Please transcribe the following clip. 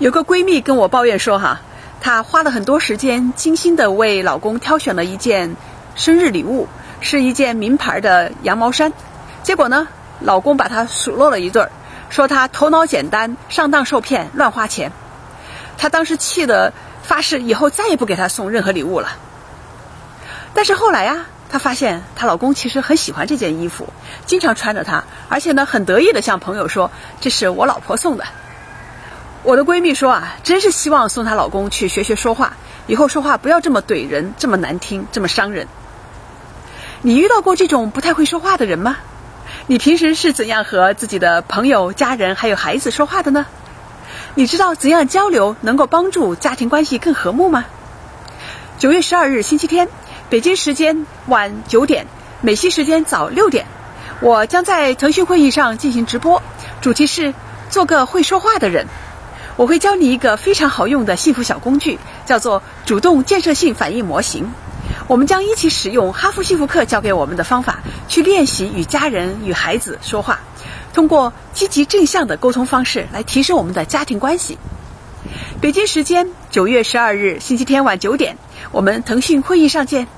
有个闺蜜跟我抱怨说，哈，她花了很多时间，精心的为老公挑选了一件生日礼物，是一件名牌的羊毛衫，结果呢，老公把她数落了一顿，说她头脑简单，上当受骗，乱花钱。她当时气得发誓以后再也不给她送任何礼物了。但是后来呀，她发现她老公其实很喜欢这件衣服，经常穿着它，而且呢，很得意的向朋友说：“这是我老婆送的。”我的闺蜜说啊，真是希望送她老公去学学说话，以后说话不要这么怼人，这么难听，这么伤人。你遇到过这种不太会说话的人吗？你平时是怎样和自己的朋友、家人还有孩子说话的呢？你知道怎样交流能够帮助家庭关系更和睦吗？九月十二日星期天，北京时间晚九点，美西时间早六点，我将在腾讯会议上进行直播，主题是做个会说话的人。我会教你一个非常好用的幸福小工具，叫做主动建设性反应模型。我们将一起使用哈佛幸福课教给我们的方法，去练习与家人、与孩子说话，通过积极正向的沟通方式来提升我们的家庭关系。北京时间九月十二日星期天晚九点，我们腾讯会议上见。